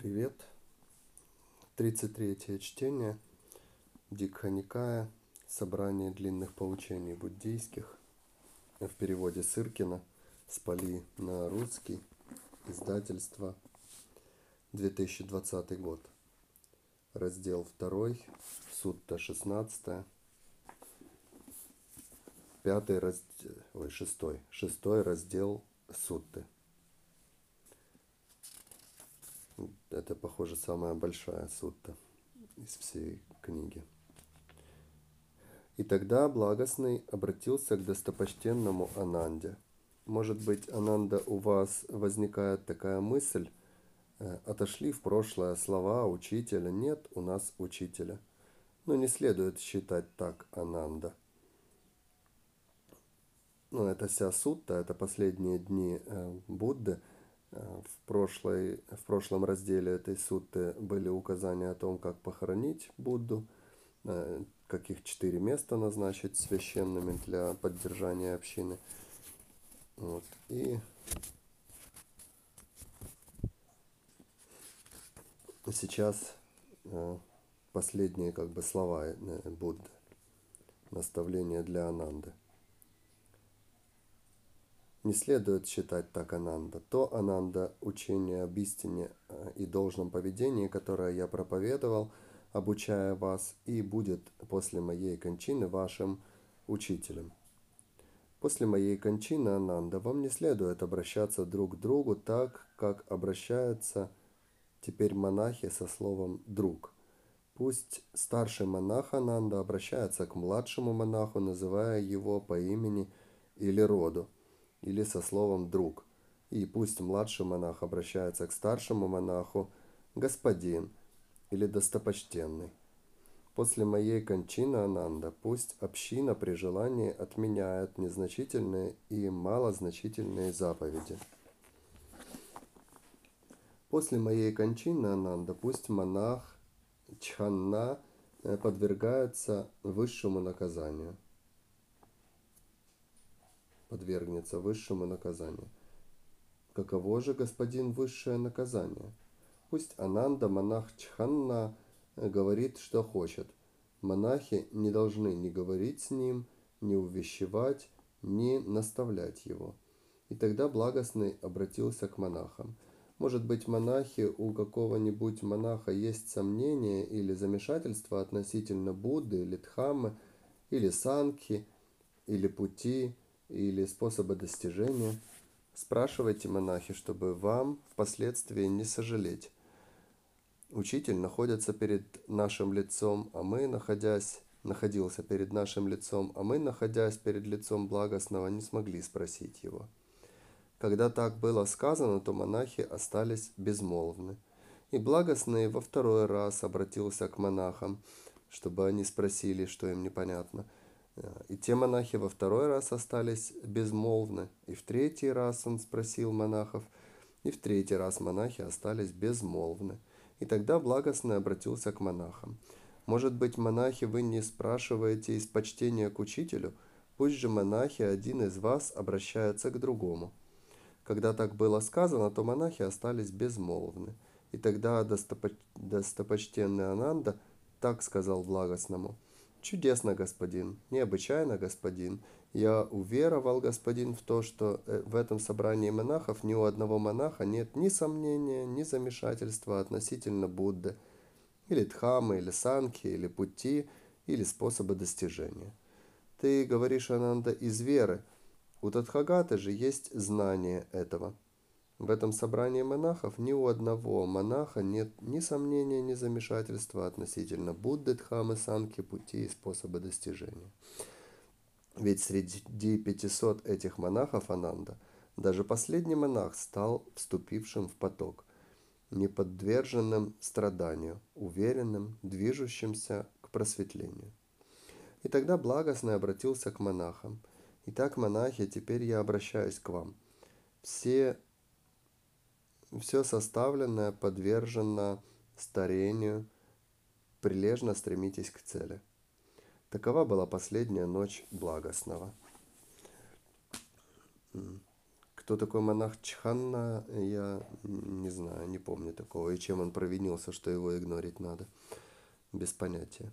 Привет. 33 чтение Дикханикая. Собрание длинных поучений буддийских. В переводе Сыркина. Спали на русский. Издательство. 2020 год. Раздел 2. Сутта 16. Пятый раздел. Ой, шестой. Шестой раздел Сутты. Это, похоже, самая большая сутта из всей книги. И тогда благостный обратился к достопочтенному Ананде. Может быть, Ананда, у вас возникает такая мысль, э, отошли в прошлое слова учителя, нет у нас учителя. Но не следует считать так Ананда. Ну, это вся сутта, это последние дни э, Будды – в, прошлой, в прошлом разделе этой сутты были указания о том, как похоронить Будду, э, каких четыре места назначить священными для поддержания общины. Вот. И сейчас э, последние как бы слова Будды, наставления для Ананды не следует считать так Ананда. То Ананда – учение об истине э, и должном поведении, которое я проповедовал, обучая вас, и будет после моей кончины вашим учителем. После моей кончины, Ананда, вам не следует обращаться друг к другу так, как обращаются теперь монахи со словом «друг». Пусть старший монах Ананда обращается к младшему монаху, называя его по имени или роду – или со словом «друг». И пусть младший монах обращается к старшему монаху «господин» или «достопочтенный». После моей кончины Ананда пусть община при желании отменяет незначительные и малозначительные заповеди. После моей кончины Ананда пусть монах Чханна э, подвергается высшему наказанию – подвергнется высшему наказанию. Каково же, господин, высшее наказание? Пусть Ананда, монах Чханна, говорит, что хочет. Монахи не должны ни говорить с ним, ни увещевать, ни наставлять его. И тогда благостный обратился к монахам. Может быть, монахи, у какого-нибудь монаха есть сомнения или замешательство относительно Будды или Дхаммы, или Санки, или пути, или способа достижения, спрашивайте монахи, чтобы вам впоследствии не сожалеть. Учитель находится перед нашим лицом, а мы, находясь, находился перед нашим лицом, а мы, находясь перед лицом благостного, не смогли спросить его. Когда так было сказано, то монахи остались безмолвны. И благостный во второй раз обратился к монахам, чтобы они спросили, что им непонятно – и те монахи во второй раз остались безмолвны, и в третий раз он спросил монахов, и в третий раз монахи остались безмолвны. И тогда благостный обратился к монахам. «Может быть, монахи, вы не спрашиваете из почтения к учителю? Пусть же монахи, один из вас, обращается к другому». Когда так было сказано, то монахи остались безмолвны. И тогда достопоч... достопочтенный Ананда так сказал благостному – Чудесно, господин, необычайно, господин. Я уверовал, господин, в то, что э, в этом собрании монахов ни у одного монаха нет ни сомнения, ни замешательства относительно Будды, или Дхамы, или Санки, или пути, или способа достижения. Ты говоришь, Ананда, из веры. У Тадхагаты же есть знание этого. В этом собрании монахов ни у одного монаха нет ни сомнения, ни замешательства относительно Будды, Дхамы, Санки, пути и способа достижения. Ведь среди 500 этих монахов Ананда даже последний монах стал вступившим в поток, неподверженным страданию, уверенным, движущимся к просветлению. И тогда благостный обратился к монахам. «Итак, монахи, теперь я обращаюсь к вам. Все все составленное подвержено старению, прилежно стремитесь к цели. Такова была последняя ночь благостного. Кто такой монах Чханна, я не знаю, не помню такого. И чем он провинился, что его игнорить надо. Без понятия.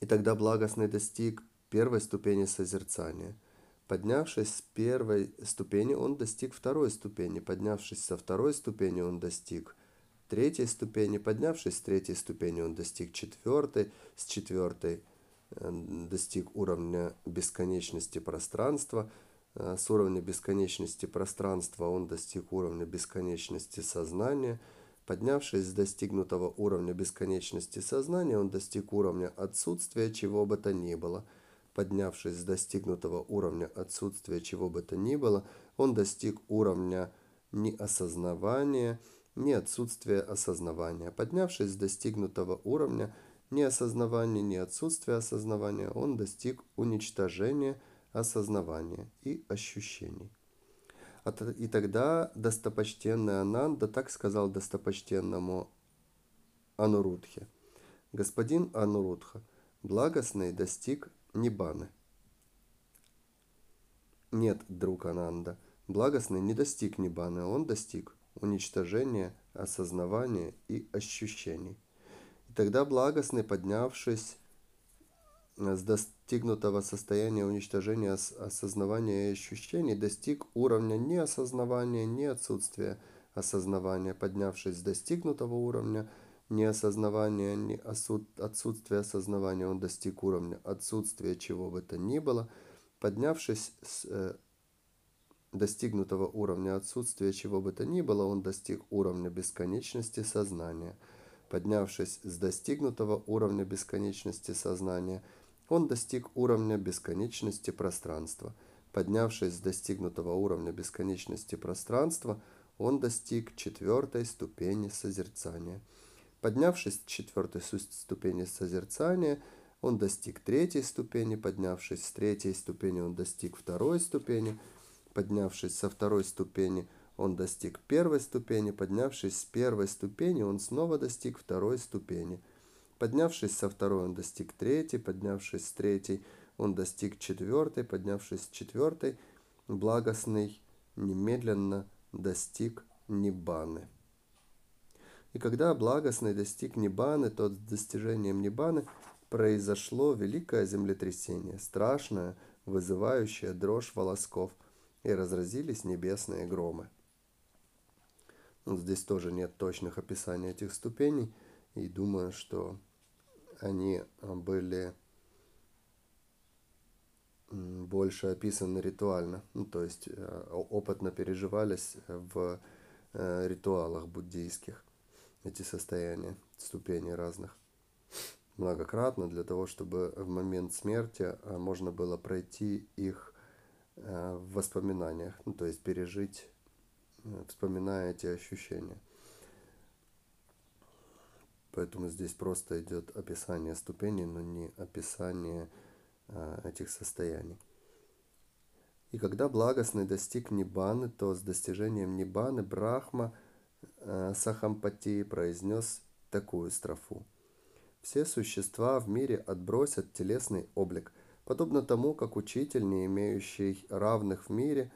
И тогда благостный достиг первой ступени созерцания. Поднявшись с первой ступени, он достиг второй ступени. Поднявшись со второй ступени, он достиг третьей ступени. Поднявшись с третьей ступени, он достиг четвертой. С четвертой э, достиг уровня бесконечности пространства. Э, с уровня бесконечности пространства он достиг уровня бесконечности сознания – Поднявшись с достигнутого уровня бесконечности сознания, он достиг уровня отсутствия чего бы то ни было. Поднявшись с достигнутого уровня отсутствия чего бы то ни было, он достиг уровня неосознавания, не отсутствия осознавания. Поднявшись с достигнутого уровня неосознавания, не отсутствия осознавания, он достиг уничтожения осознавания и ощущений. И тогда достопочтенный Ананда так сказал достопочтенному Анурудхе. Господин Анурудха, благостный достиг Нибаны. Нет, друг Ананда, благостный не достиг Нибаны, он достиг уничтожения, осознавания и ощущений. И тогда благостный, поднявшись с достигнутого состояния уничтожения осознавания и ощущений достиг уровня ни осознавания, ни отсутствия осознавания. Поднявшись с достигнутого уровня ни осознавания, ни отсутствия осознавания, он достиг уровня отсутствия чего бы то ни было. Поднявшись с э, достигнутого уровня отсутствия чего бы то ни было, он достиг уровня бесконечности сознания. Поднявшись с достигнутого уровня бесконечности сознания – он достиг уровня бесконечности пространства. Поднявшись с достигнутого уровня бесконечности пространства, он достиг четвертой ступени созерцания. Поднявшись с четвертой ступени созерцания, он достиг третьей ступени, поднявшись с третьей ступени, он достиг второй ступени, поднявшись со второй ступени, он достиг первой ступени, поднявшись с первой ступени, он снова достиг второй ступени – Поднявшись со второй, он достиг третьей, поднявшись с третьей, он достиг четвертой, поднявшись с четвертой, благостный немедленно достиг Ниббаны. И когда благостный достиг Ниббаны, то с достижением Ниббаны произошло великое землетрясение, страшное, вызывающее дрожь волосков, и разразились небесные громы. Здесь тоже нет точных описаний этих ступеней, и думаю, что они были больше описаны ритуально, ну, то есть э, опытно переживались в э, ритуалах буддийских эти состояния, ступени разных многократно для того, чтобы в момент смерти а, можно было пройти их э, в воспоминаниях, ну, то есть пережить, вспоминая эти ощущения. Поэтому здесь просто идет описание ступеней, но не описание этих состояний. И когда благостный достиг Нибаны, то с достижением Нибаны Брахма Сахампати произнес такую строфу. Все существа в мире отбросят телесный облик, подобно тому, как учитель, не имеющий равных в мире,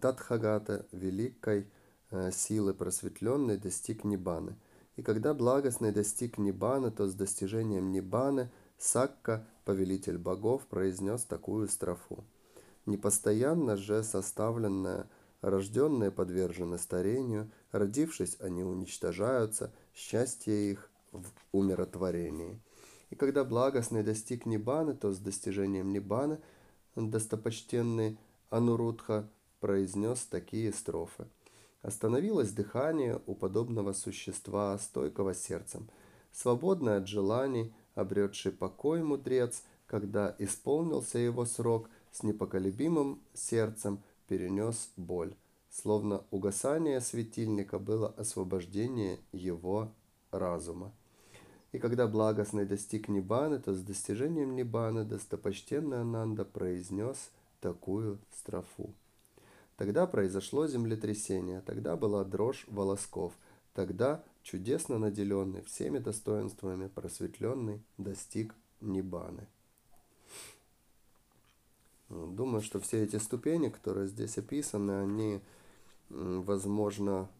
Татхагата, великой а, силы просветленной, достиг Нибаны – и когда благостный достиг Ниббана, то с достижением Ниббаны Сакка, повелитель богов, произнес такую строфу. Непостоянно же составленное, рожденные подвержены старению, родившись, они уничтожаются, счастье их в умиротворении. И когда благостный достиг Ниббаны, то с достижением Ниббаны достопочтенный Анурудха произнес такие строфы – Остановилось дыхание у подобного существа, стойкого сердцем. Свободный от желаний, обретший покой мудрец, когда исполнился его срок, с непоколебимым сердцем перенес боль. Словно угасание светильника было освобождение его разума. И когда благостный достиг Нибаны, то с достижением Нибаны достопочтенный Ананда произнес такую строфу. Тогда произошло землетрясение, тогда была дрожь волосков, тогда чудесно наделенный всеми достоинствами просветленный достиг Нибаны. Думаю, что все эти ступени, которые здесь описаны, они, возможно,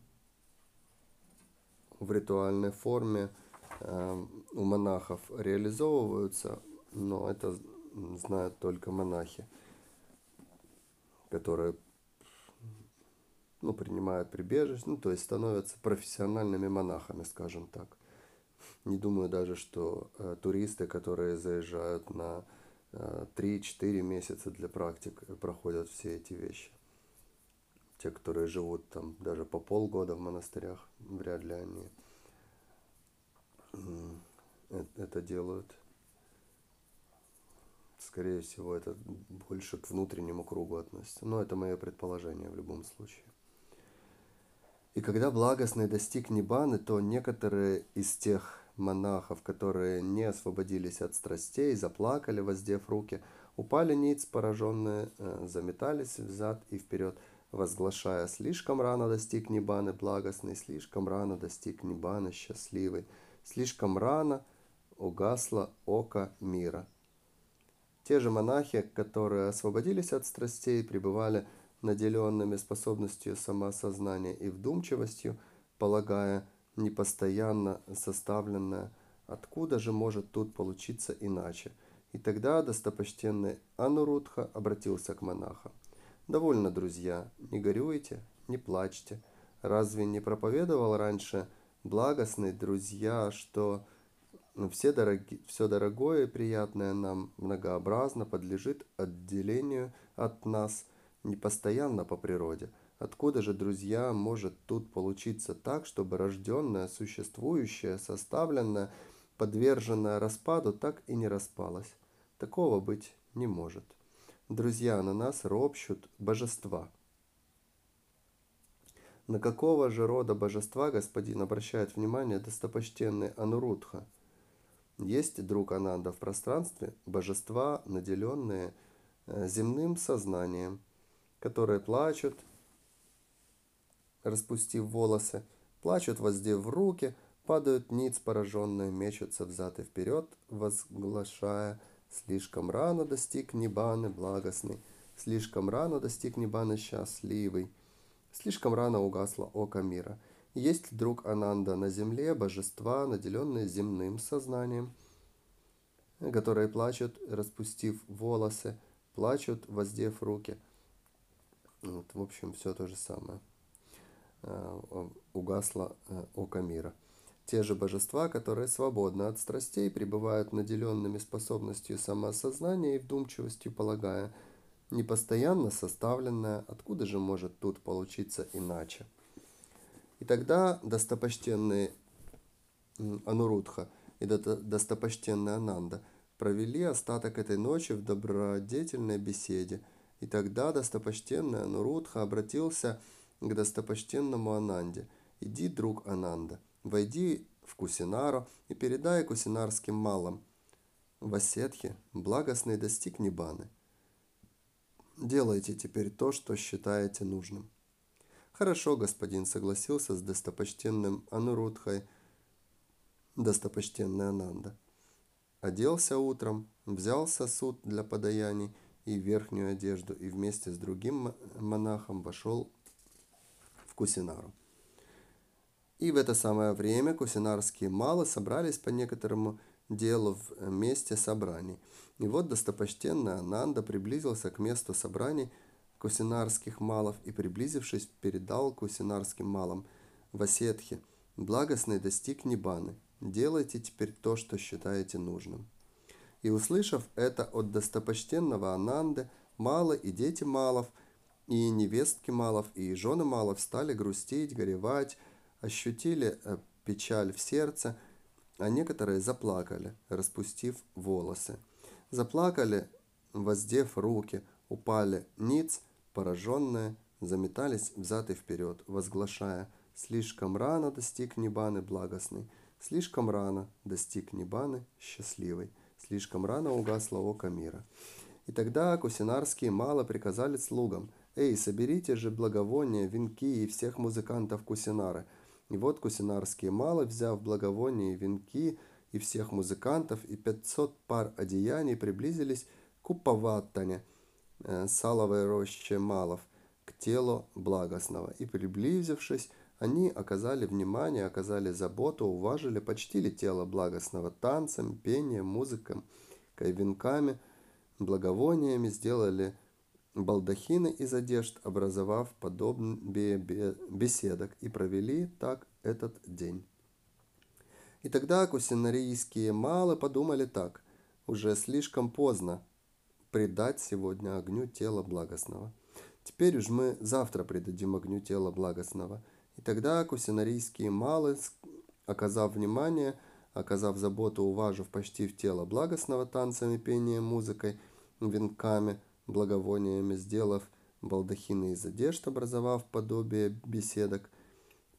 в ритуальной форме э, у монахов реализовываются, но это знают только монахи, которые ну, принимают прибежище, ну, то есть становятся профессиональными монахами, скажем так. Не думаю даже, что э, туристы, которые заезжают на 3-4 месяца для практик, проходят все эти вещи. Те, которые живут там даже по полгода в монастырях, вряд ли они это делают. Скорее всего, это больше к внутреннему кругу относится. Но это мое предположение в любом случае. И когда благостный достиг Нибаны, то некоторые из тех монахов, которые не освободились от страстей, заплакали, воздев руки, упали ниц, пораженные, э, заметались взад и вперед, возглашая «Слишком рано достиг Нибаны благостный, слишком рано достиг Нибаны счастливый, слишком рано угасло око мира». Те же монахи, которые освободились от страстей, пребывали наделенными способностью самоосознания и вдумчивостью, полагая непостоянно составленное, откуда же может тут получиться иначе. И тогда достопочтенный Анурудха обратился к монахам. «Довольно, друзья, не горюйте, не плачьте. Разве не проповедовал раньше благостный друзья, что все, дороги, все дорогое и приятное нам многообразно подлежит отделению от нас – не постоянно по природе. Откуда же, друзья, может тут получиться так, чтобы рожденное, существующее, составленное, подверженное распаду так и не распалось? Такого быть не может. Друзья, на нас ропщут божества. На какого же рода божества господин обращает внимание достопочтенный Анурудха? Есть, друг Ананда, в пространстве божества, наделенные э, земным сознанием – которые плачут, распустив волосы, плачут, воздев руки, падают ниц пораженные, мечутся взад и вперед, возглашая «Слишком рано достиг Нибаны благостный, слишком рано достиг Нибаны счастливый, слишком рано угасло око мира». Есть друг Ананда на земле божества, наделенные земным сознанием, которые плачут, распустив волосы, плачут, воздев руки – вот, в общем, все то же самое. Э, угасло э, око мира. Те же божества, которые свободны от страстей, пребывают наделенными способностью самоосознания и вдумчивостью, полагая, непостоянно составленное, откуда же может тут получиться иначе. И тогда достопочтенный Анурудха и достопочтенный Ананда провели остаток этой ночи в добродетельной беседе – и тогда достопочтенный Анурудха обратился достопочтенному Ананде. «Иди, друг Ананда, войди в Кусинару и передай кусинарским малым. В Осетхе благостный достиг Нибаны. Делайте теперь то, что считаете нужным». «Хорошо, господин», согласился с достопочтенным Анурудхой достопочтенный Ананда. Оделся утром, взял сосуд для подаяний и верхнюю одежду, и вместе с другим монахом вошел Кусинару. И в это самое время кусинарские малы собрались по некоторому делу в месте собраний. И вот достопочтенный Ананда приблизился к месту собраний кусинарских малов и, приблизившись, передал кусинарским малам Васетхе, благостный достиг Нибаны. Делайте теперь то, что считаете нужным. И услышав это от достопочтенного Ананды, Малы и дети Малов, и невестки Малов, и жены Малов стали грустить, горевать, ощутили э, печаль в сердце, а некоторые заплакали, распустив волосы. Заплакали, воздев руки, упали ниц, пораженные, заметались взад и вперед, возглашая «Слишком рано достиг Нибаны благостный, слишком рано достиг Нибаны счастливый». Слишком рано угасло око мира. И тогда кусинарские мало приказали слугам, «Эй, соберите же благовония, венки и всех музыкантов кусинары». И вот кусинарские мало, взяв благовония и венки и всех музыкантов и пятьсот пар одеяний, приблизились к Упаваттане, э, саловой роще малов к телу благостного. И приблизившись, они оказали внимание, оказали заботу, уважили, почтили тело благостного танцем, пением, музыком, венками, благовониями, сделали балдахины из одежд, образовав подобие беседок, и провели так этот день. И тогда кусинарийские малы подумали так, уже слишком поздно предать сегодня огню тело благостного. Теперь уж мы завтра предадим огню тело благостного. И тогда кусинарийские малы, оказав внимание, оказав заботу, уважив почти в тело благостного танцами, пением, музыкой, венками – благовониями, сделав балдахины из одежд, образовав подобие беседок,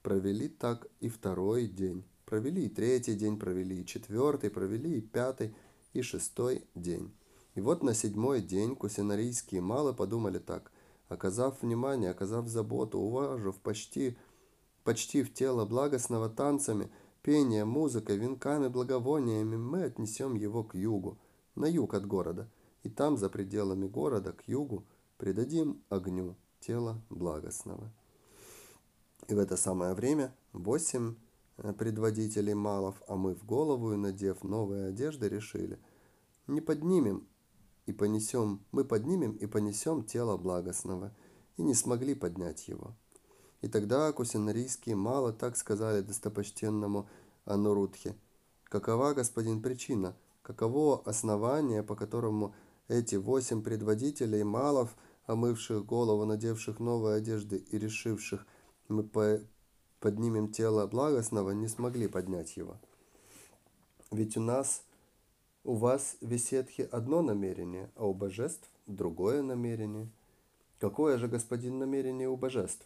провели так и второй день. Провели и третий день, провели и четвертый, провели и пятый, и шестой день. И вот на седьмой день кусинарийские мало подумали так, оказав внимание, оказав заботу, уважив почти, почти в тело благостного танцами, пением, музыкой, венками, благовониями, мы отнесем его к югу, на юг от города – и там, за пределами города, к югу, предадим огню тело благостного. И в это самое время восемь э, предводителей малов, а мы в голову и надев новые одежды, решили, не поднимем и понесем, мы поднимем и понесем тело благостного, и не смогли поднять его. И тогда кусинарийские мало так сказали достопочтенному Анурудхе, какова, господин, причина, каково основание, по которому эти восемь предводителей малов, омывших голову, надевших новые одежды и решивших, мы по поднимем тело благостного, не смогли поднять его. Ведь у нас, у вас, Весетхи, одно намерение, а у божеств другое намерение. Какое же, господин, намерение у божеств?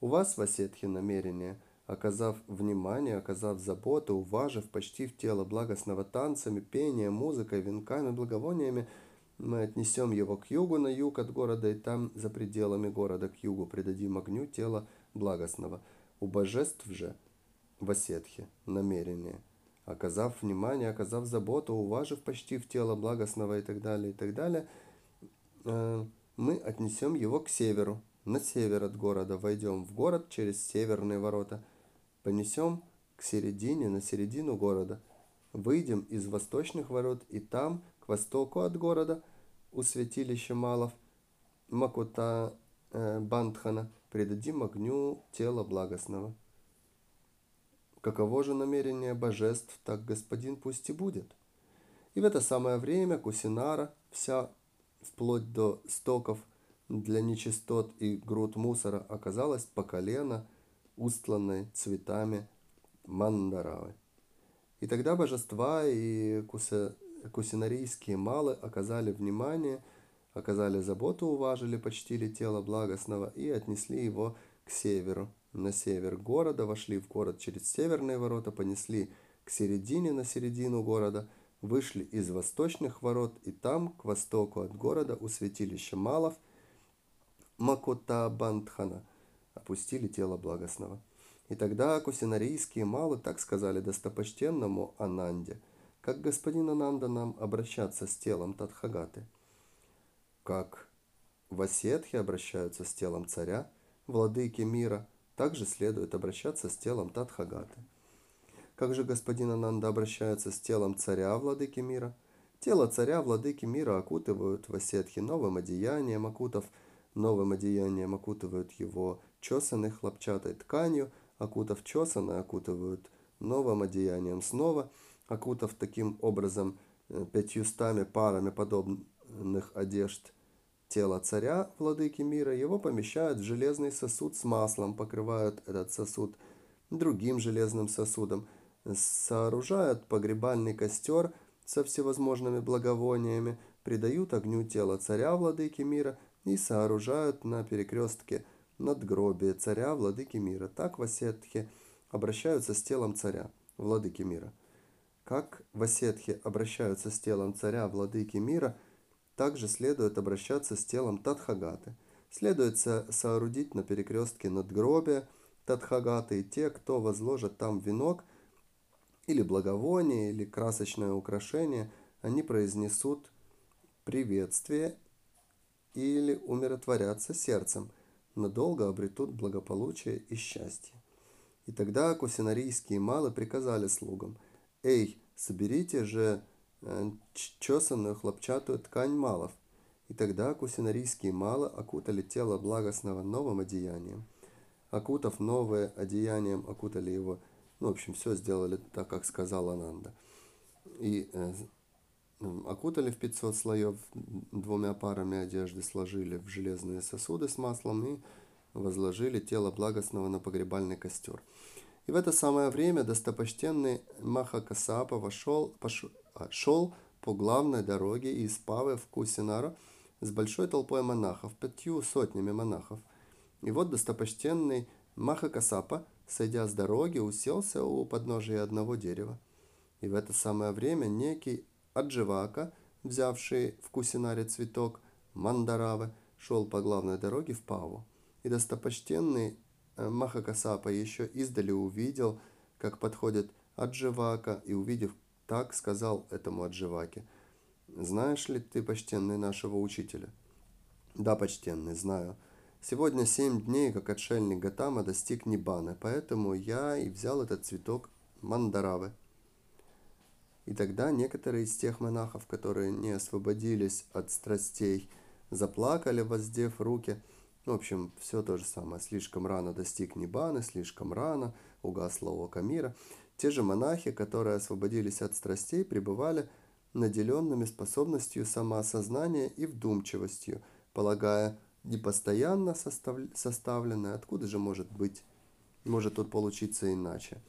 У вас, Васетхи, намерение, оказав внимание, оказав заботу, уважив почти в тело благостного танцами, пением, музыкой, венками, благовониями – мы отнесем его к югу, на юг от города, и там, за пределами города, к югу, предадим огню тело благостного. У божеств же в Осетхе намерение, оказав внимание, оказав заботу, уважив почти в тело благостного и так далее, и так далее, э, мы отнесем его к северу, на север от города, войдем в город через северные ворота, понесем к середине, на середину города, выйдем из восточных ворот, и там, востоку от города, у святилища Малов Макута э, Бандхана предадим огню тело благостного. Каково же намерение божеств, так господин пусть и будет. И в это самое время Кусинара, вся вплоть до стоков для нечистот и груд мусора, оказалась по колено, устланной цветами мандаравы. И тогда божества и куса, кусинарийские малы оказали внимание, оказали заботу, уважили, почтили тело благостного и отнесли его к северу. На север города вошли в город через северные ворота, понесли к середине на середину города, вышли из восточных ворот и там, к востоку от города, у святилища Малов, Макота Бандхана, опустили тело благостного. И тогда кусинарийские малы так сказали достопочтенному Ананде – как господин Ананда нам обращаться с телом Тадхагаты? Как Васетхи обращаются с телом царя, владыки мира, также следует обращаться с телом Тадхагаты. Как же господин Ананда обращается с телом царя, владыки мира? Тело царя, владыки мира окутывают Васетхи новым одеянием, окутав новым одеянием, окутывают его чесанной хлопчатой тканью, окутав чесанной, окутывают новым одеянием снова – окутав таким образом э, пятьюстами парами подобных одежд тело царя, владыки мира, его помещают в железный сосуд с маслом, покрывают этот сосуд другим железным сосудом, сооружают погребальный костер со всевозможными благовониями, придают огню тело царя, владыки мира, и сооружают на перекрестке надгробие царя, владыки мира. Так в Осетхе обращаются с телом царя, владыки мира – как в Осетхе обращаются с телом царя, владыки мира, также следует обращаться с телом Тадхагаты. Следует со соорудить на перекрестке надгробия Тадхагаты, и те, кто возложит там венок, или благовоние, или красочное украшение, они произнесут приветствие или умиротворятся сердцем, надолго обретут благополучие и счастье. И тогда кусинарийские малы приказали слугам, «Эй, соберите же э, чесанную хлопчатую ткань малов». И тогда кусинарийские малы окутали тело благостного новым одеянием. Окутав новое одеянием, окутали его, ну, в общем, все сделали так, как сказал Ананда. И э, окутали в 500 слоев двумя парами одежды, сложили в железные сосуды с маслом и возложили тело благостного на погребальный костер. И в это самое время достопочтенный Махакасапа вошел, пошел, а, шел по главной дороге из Павы в Кусинара с большой толпой монахов, пятью сотнями монахов. И вот достопочтенный Махакасапа, сойдя с дороги, уселся у подножия одного дерева. И в это самое время некий Адживака, взявший в Кусинаре цветок Мандаравы, шел по главной дороге в Паву и достопочтенный э, Махакасапа еще издали увидел, как подходит Адживака, и увидев так, сказал этому Адживаке, «Знаешь ли ты, почтенный, нашего учителя?» «Да, почтенный, знаю. Сегодня семь дней, как отшельник Гатама достиг Нибаны, поэтому я и взял этот цветок Мандаравы». И тогда некоторые из тех монахов, которые не освободились от страстей, заплакали, воздев руки – в общем, все то же самое. Слишком рано достиг Нибаны, слишком рано угасла око мира. Те же монахи, которые освободились от страстей, пребывали наделенными способностью самоосознания и вдумчивостью, полагая, непостоянно состав... составленное, откуда же может быть, может тут получиться иначе.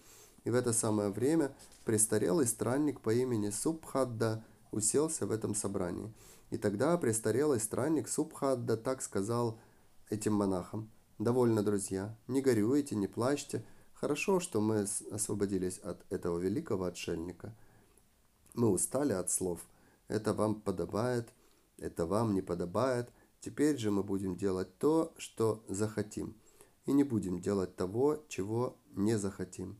И в это самое время престарелый странник по имени Субхадда уселся в этом собрании. И тогда престарелый странник Субхадда так сказал – этим монахам. Довольно, друзья, не горюйте, не плачьте. Хорошо, что мы освободились от этого великого отшельника. Мы устали от слов. Это вам подобает, это вам не подобает. Теперь же мы будем делать то, что захотим. И не будем делать того, чего не захотим.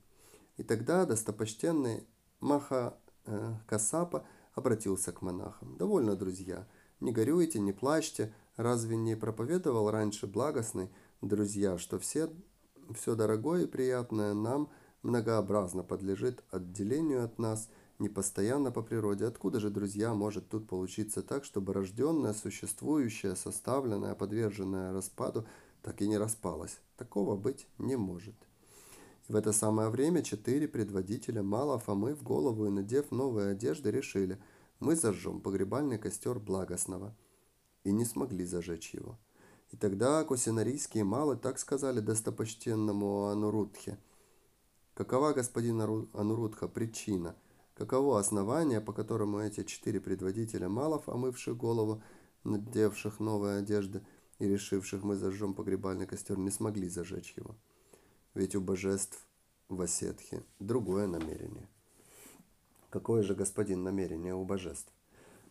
И тогда достопочтенный Маха э, Касапа обратился к монахам. Довольно, друзья, не горюйте, не плачьте, Разве не проповедовал раньше благостный, друзья, что все, все дорогое и приятное нам многообразно подлежит отделению от нас, непостоянно по природе? Откуда же, друзья, может тут получиться так, чтобы рожденное, существующее, составленное, подверженное распаду, так и не распалось? Такого быть не может. В это самое время четыре предводителя Мала Фомы в голову и надев новые одежды решили, мы зажжем погребальный костер благостного – и не смогли зажечь его. И тогда косинарийские малы так сказали достопочтенному Анурудхе. Какова, господин Анурудха, причина? Каково основание, по которому эти четыре предводителя малов, омывших голову, надевших новые одежды и решивших мы зажжем погребальный костер, не смогли зажечь его? Ведь у божеств в Осетхе другое намерение. Какое же, господин, намерение у божеств?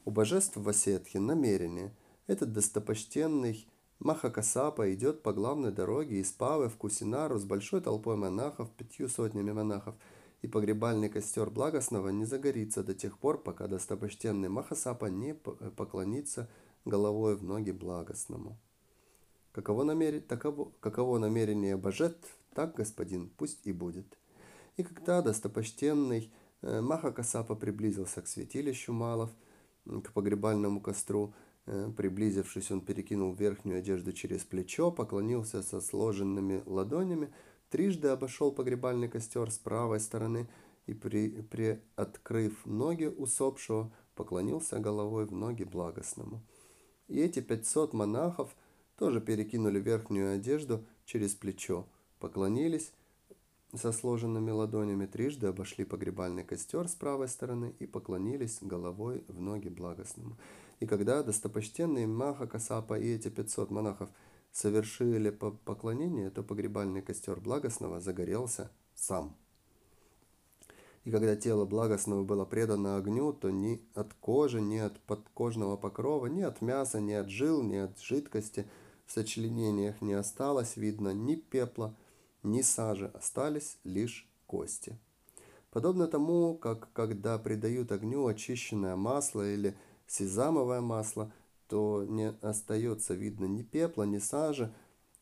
У божеств в Осетхе намерение – этот достопочтенный Махакасапа идет по главной дороге из Павы в Кусинару с большой толпой монахов, пятью сотнями монахов, и погребальный костер благостного не загорится до тех пор, пока достопочтенный Махасапа не поклонится головой в ноги благостному. Каково, намер... Таково... Каково намерение божеств, так, господин, пусть и будет. И когда достопочтенный э, Махакасапа приблизился к святилищу Малов, к погребальному костру, Э, приблизившись, он перекинул верхнюю одежду через плечо, поклонился со сложенными ладонями, трижды обошел погребальный костер с правой стороны и, при, приоткрыв ноги усопшего, поклонился головой в ноги благостному. И эти пятьсот монахов тоже перекинули верхнюю одежду через плечо, поклонились со сложенными ладонями, трижды обошли погребальный костер с правой стороны и поклонились головой в ноги благостному. И когда достопочтенный Маха Касапа и эти 500 монахов совершили поклонение, то погребальный костер благостного загорелся сам. И когда тело благостного было предано огню, то ни от кожи, ни от подкожного покрова, ни от мяса, ни от жил, ни от жидкости в сочленениях не осталось видно ни пепла, ни сажи, остались лишь кости. Подобно тому, как когда придают огню очищенное масло или сезамовое масло, что не остается видно ни пепла, ни сажи.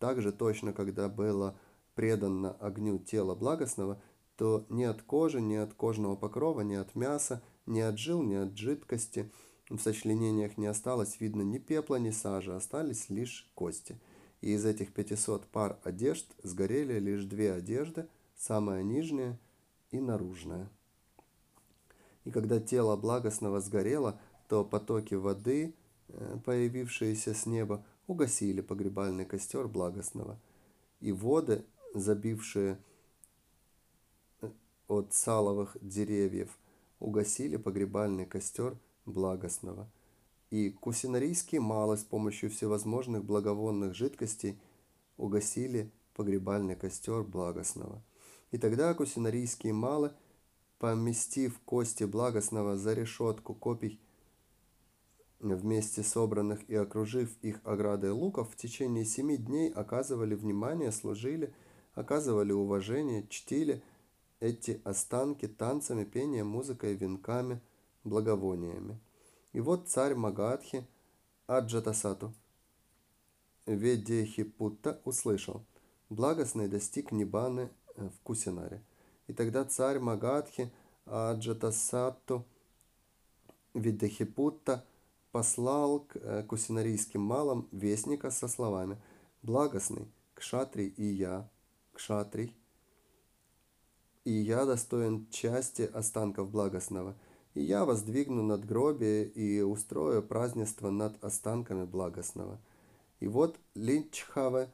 Также точно, когда было предано огню тело благостного, то ни от кожи, ни от кожного покрова, ни от мяса, ни от жил, ни от жидкости в сочленениях не осталось видно ни пепла, ни сажи, остались лишь кости. И из этих 500 пар одежд сгорели лишь две одежды, самая нижняя и наружная. И когда тело благостного сгорело, то потоки воды, э, появившиеся с неба, угасили погребальный костер благостного. И воды, забившие э, от саловых деревьев, угасили погребальный костер благостного. И кусинарийские малы с помощью всевозможных благовонных жидкостей угасили погребальный костер благостного. И тогда кусинарийские малы – поместив кости благостного за решетку копий вместе собранных и окружив их оградой луков, в течение семи дней оказывали внимание, служили, оказывали уважение, чтили эти останки танцами, пением, музыкой, венками, благовониями. И вот царь Магадхи Аджатасату Ведехипутта услышал, благостный достиг Нибаны в Кусинаре. И тогда царь Магадхи Аджатасатту Видахипутта послал к э, кусинарийским малам вестника со словами «Благостный, кшатрий и я, кшатрий, и я достоин части останков благостного, и я воздвигну надгробие и устрою празднество над останками благостного». И вот Линчхаве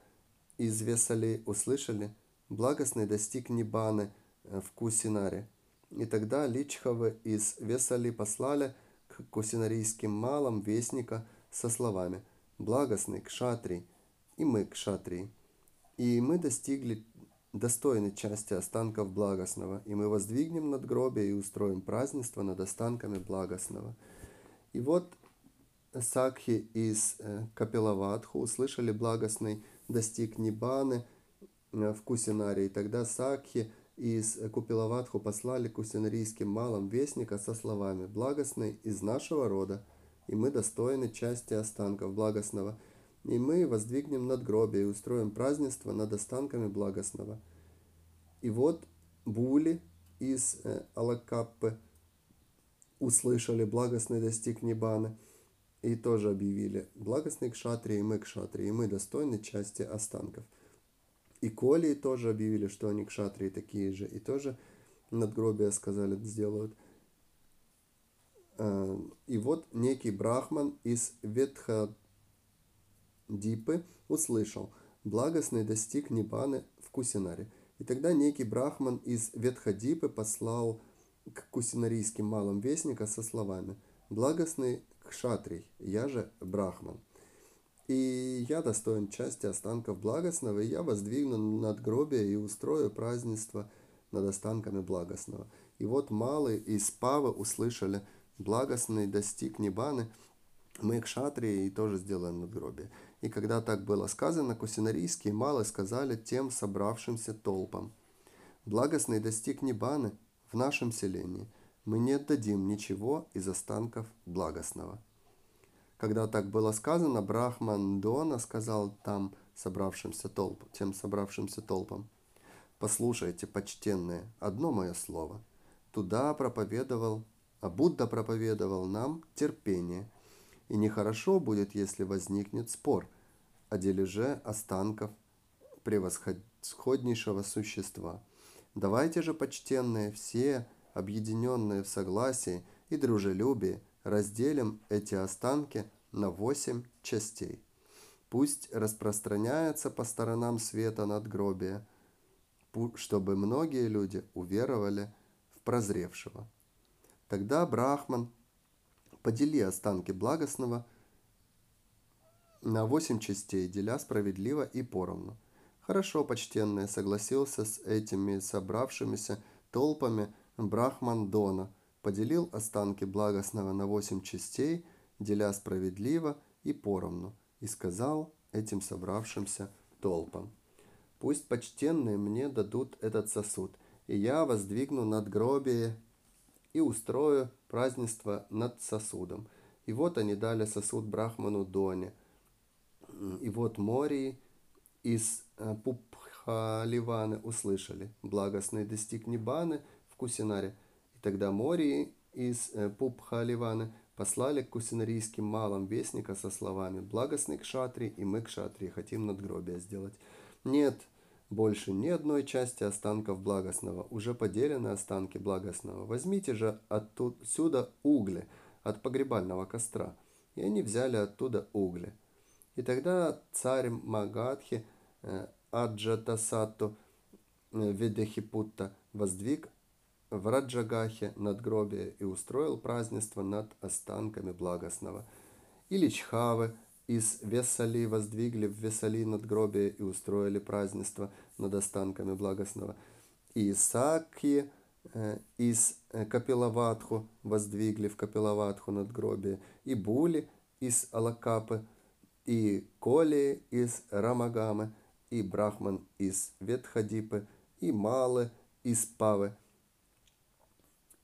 из Весали услышали, благостный достиг Нибаны – в Кусинаре. И тогда Личховы из Весали послали кусинарийским малам вестника со словами «Благостный кшатрий, и мы кшатрии, и мы достигли достойной части останков благостного, и мы воздвигнем надгробие и устроим празднество над останками благостного». И вот Сакхи из э, Капилаватху услышали благостный достиг Нибаны э, в Кусинаре, и тогда Сакхи – из Купилаватху послали к усинарийским малам вестника со словами «Благостный из нашего рода, и мы достойны части останков благостного, и мы воздвигнем надгробие и устроим празднество над останками благостного». И вот Були из э, Алакаппы услышали «Благостный достиг Нибаны» и тоже объявили «Благостный к шатре, и мы к шатре, и мы достойны части останков». И Коли тоже объявили, что они кшатрии такие же, и тоже надгробия сказали, сделают. А, и вот некий брахман из Ветхадипы услышал, благостный достиг Нибаны в Кусинаре. И тогда некий брахман из Ветхадипы послал к кусинарийским малым вестника со словами «Благостный кшатрий, я же брахман». И я достоин части останков благостного, и я воздвигну надгробие и устрою празднество над останками благостного. И вот малые из Павы услышали, благостный достиг Небаны, мы к шатрии и тоже сделаем надгробие. И когда так было сказано, кусинарийские малы сказали тем собравшимся толпам, благостный достиг Небаны в нашем селении, мы не отдадим ничего из останков благостного. Когда так было сказано, Брахман Дона сказал там собравшимся толп, тем собравшимся толпам, «Послушайте, почтенные, одно мое слово. Туда проповедовал, а Будда проповедовал нам терпение, и нехорошо будет, если возникнет спор о дележе останков превосходнейшего существа. Давайте же, почтенные, все, объединенные в согласии и дружелюбии, разделим эти останки на восемь частей. Пусть распространяется по сторонам света надгробия, чтобы многие люди уверовали в прозревшего. Тогда Брахман подели останки благостного на восемь частей, деля справедливо и поровну. Хорошо, почтенный, согласился с этими собравшимися толпами Брахман Дона – поделил останки благостного на восемь частей, деля справедливо и поровну, и сказал этим собравшимся толпам, «Пусть почтенные мне дадут этот сосуд, и я воздвигну надгробие и устрою празднество над сосудом. И вот они дали сосуд Брахману Доне. И вот Мории из э, Пупхаливаны услышали. Благостный достиг Нибаны в Кусинаре. И тогда Мории из э, Пупхаливаны послали к кусинарийским малым вестника со словами «Благостный кшатри, и мы кшатри, хотим надгробие сделать». Нет, больше ни одной части останков благостного, уже поделены останки благостного. Возьмите же отсюда угли от погребального костра. И они взяли оттуда угли. И тогда царь Магадхи э, Аджатасату э, Ведехипутта воздвиг в Раджагахе надгробие и устроил празднество над останками благостного. Или Чхавы из Весали воздвигли в Весали надгробие и устроили празднество над останками благостного. И Исаки э, из э, Капилаватху воздвигли в Капилаватху надгробие. И Були из Алакапы, и Коли из Рамагамы, и Брахман из Ветхадипы, и Малы из Павы –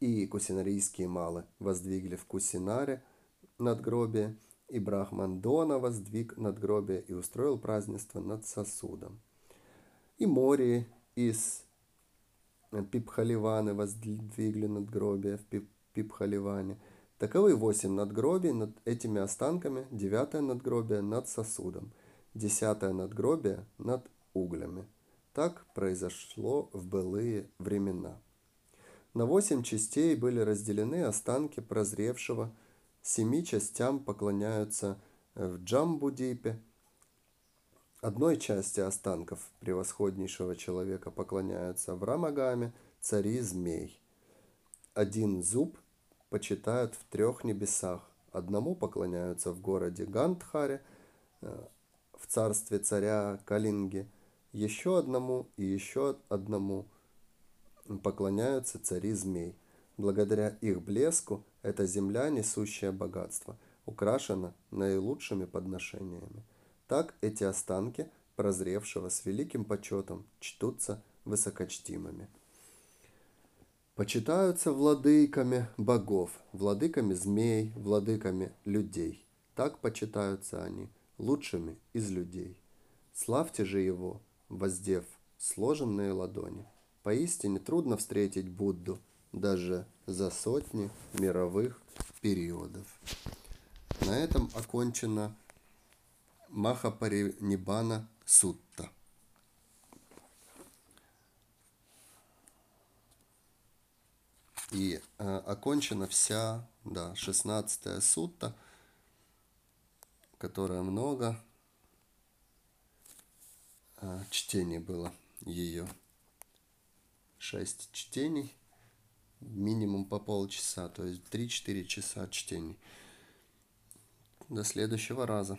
и кусинарийские малы воздвигли в Кусинаре надгробие, и Брахмандона воздвиг надгробие и устроил празднество над сосудом. И Мори из Пипхаливаны воздвигли надгробие в Пип Пипхаливане. Таковы восемь надгробий над этими останками, девятое надгробие над сосудом, десятое надгробие над углями. Так произошло в былые времена. На восемь частей были разделены останки прозревшего, семи частям поклоняются в Джамбудипе, одной части останков превосходнейшего человека поклоняются в Рамагаме, цари змей. Один зуб почитают в трех небесах, одному поклоняются в городе Гандхаре, э, в царстве царя Калинги, еще одному и еще одному – поклоняются цари змей. Благодаря их блеску эта земля, несущая богатство, украшена наилучшими подношениями. Так эти останки прозревшего с великим почетом чтутся высокочтимыми. Почитаются владыками богов, владыками змей, владыками людей. Так почитаются они, лучшими из людей. Славьте же его, воздев сложенные ладони. Поистине трудно встретить Будду даже за сотни мировых периодов. На этом окончена Махапаринибана Сутта. И э, окончена вся, да, 16 сутта, которая много э, чтений было ее. 6 чтений, минимум по полчаса, то есть 3-4 часа чтений. До следующего раза.